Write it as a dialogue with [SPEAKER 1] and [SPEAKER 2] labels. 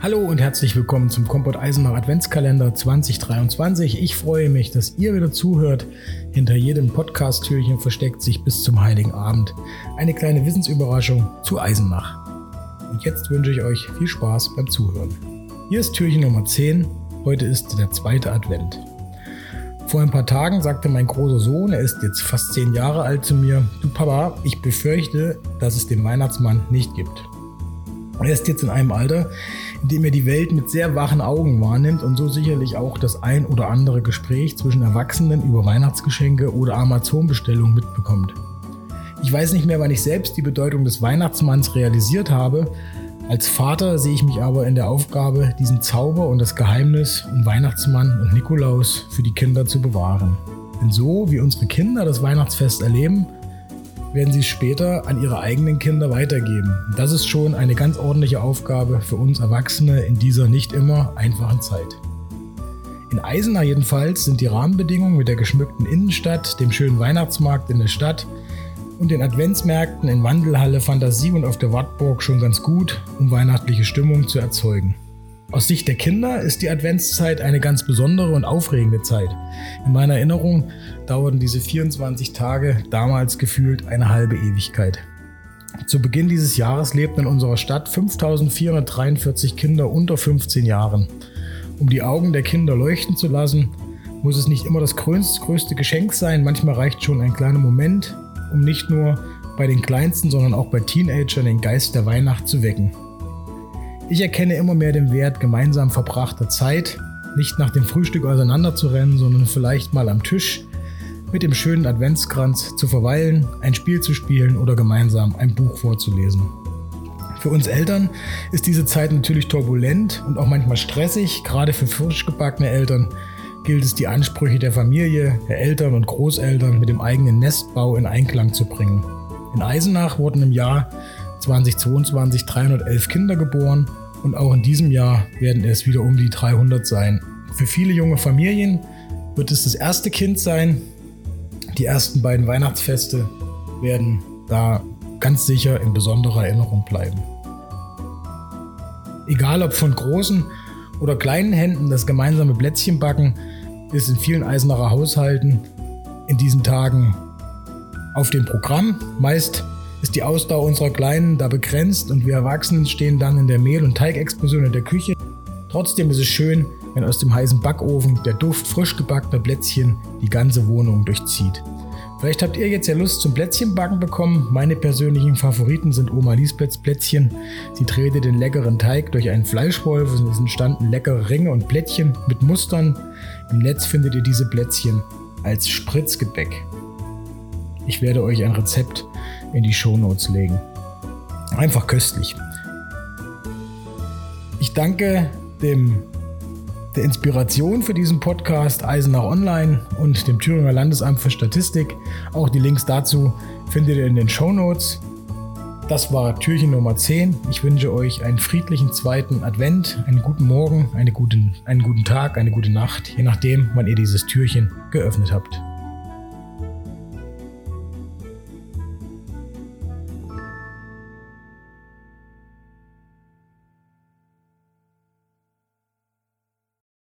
[SPEAKER 1] Hallo und herzlich willkommen zum Kompott Eisenach Adventskalender 2023. Ich freue mich, dass ihr wieder zuhört. Hinter jedem Podcast-Türchen versteckt sich bis zum Heiligen Abend eine kleine Wissensüberraschung zu Eisenach. Und jetzt wünsche ich euch viel Spaß beim Zuhören. Hier ist Türchen Nummer 10. Heute ist der zweite Advent. Vor ein paar Tagen sagte mein großer Sohn, er ist jetzt fast zehn Jahre alt, zu mir, du Papa, ich befürchte, dass es den Weihnachtsmann nicht gibt. Er ist jetzt in einem Alter, in dem er die Welt mit sehr wachen Augen wahrnimmt und so sicherlich auch das ein oder andere Gespräch zwischen Erwachsenen über Weihnachtsgeschenke oder Amazon-Bestellungen mitbekommt. Ich weiß nicht mehr, wann ich selbst die Bedeutung des Weihnachtsmanns realisiert habe. Als Vater sehe ich mich aber in der Aufgabe, diesen Zauber und das Geheimnis um Weihnachtsmann und Nikolaus für die Kinder zu bewahren. Denn so wie unsere Kinder das Weihnachtsfest erleben, werden sie später an ihre eigenen Kinder weitergeben. Das ist schon eine ganz ordentliche Aufgabe für uns Erwachsene in dieser nicht immer einfachen Zeit. In Eisenach jedenfalls sind die Rahmenbedingungen mit der geschmückten Innenstadt, dem schönen Weihnachtsmarkt in der Stadt und den Adventsmärkten in Wandelhalle, Fantasie und auf der Wartburg schon ganz gut, um weihnachtliche Stimmung zu erzeugen. Aus Sicht der Kinder ist die Adventszeit eine ganz besondere und aufregende Zeit. In meiner Erinnerung dauerten diese 24 Tage damals gefühlt eine halbe Ewigkeit. Zu Beginn dieses Jahres lebten in unserer Stadt 5443 Kinder unter 15 Jahren. Um die Augen der Kinder leuchten zu lassen, muss es nicht immer das größte Geschenk sein, manchmal reicht schon ein kleiner Moment, um nicht nur bei den Kleinsten, sondern auch bei Teenagern den Geist der Weihnacht zu wecken. Ich erkenne immer mehr den Wert gemeinsam verbrachter Zeit, nicht nach dem Frühstück auseinanderzurennen, sondern vielleicht mal am Tisch mit dem schönen Adventskranz zu verweilen, ein Spiel zu spielen oder gemeinsam ein Buch vorzulesen. Für uns Eltern ist diese Zeit natürlich turbulent und auch manchmal stressig. Gerade für frisch gebackene Eltern gilt es, die Ansprüche der Familie, der Eltern und Großeltern mit dem eigenen Nestbau in Einklang zu bringen. In Eisenach wurden im Jahr 2022 311 Kinder geboren und auch in diesem Jahr werden es wieder um die 300 sein. Für viele junge Familien wird es das erste Kind sein. Die ersten beiden Weihnachtsfeste werden da ganz sicher in besonderer Erinnerung bleiben. Egal ob von großen oder kleinen Händen, das gemeinsame Plätzchenbacken ist in vielen Eisenacher Haushalten in diesen Tagen auf dem Programm. Meist ist die Ausdauer unserer Kleinen da begrenzt und wir Erwachsenen stehen dann in der Mehl- und Teigexplosion in der Küche. Trotzdem ist es schön, wenn aus dem heißen Backofen der Duft frisch gebackener Plätzchen die ganze Wohnung durchzieht. Vielleicht habt ihr jetzt ja Lust zum Plätzchenbacken bekommen. Meine persönlichen Favoriten sind Oma Lisbeths Plätzchen. Sie drehte den leckeren Teig durch einen Fleischwolf und es entstanden leckere Ringe und Plättchen mit Mustern. Im Netz findet ihr diese Plätzchen als Spritzgebäck. Ich werde euch ein Rezept in die Shownotes legen. Einfach köstlich. Ich danke dem, der Inspiration für diesen Podcast Eisenach Online und dem Thüringer Landesamt für Statistik. Auch die Links dazu findet ihr in den Shownotes. Das war Türchen Nummer 10. Ich wünsche euch einen friedlichen zweiten Advent, einen guten Morgen, eine guten, einen guten Tag, eine gute Nacht, je nachdem, wann ihr dieses Türchen geöffnet habt.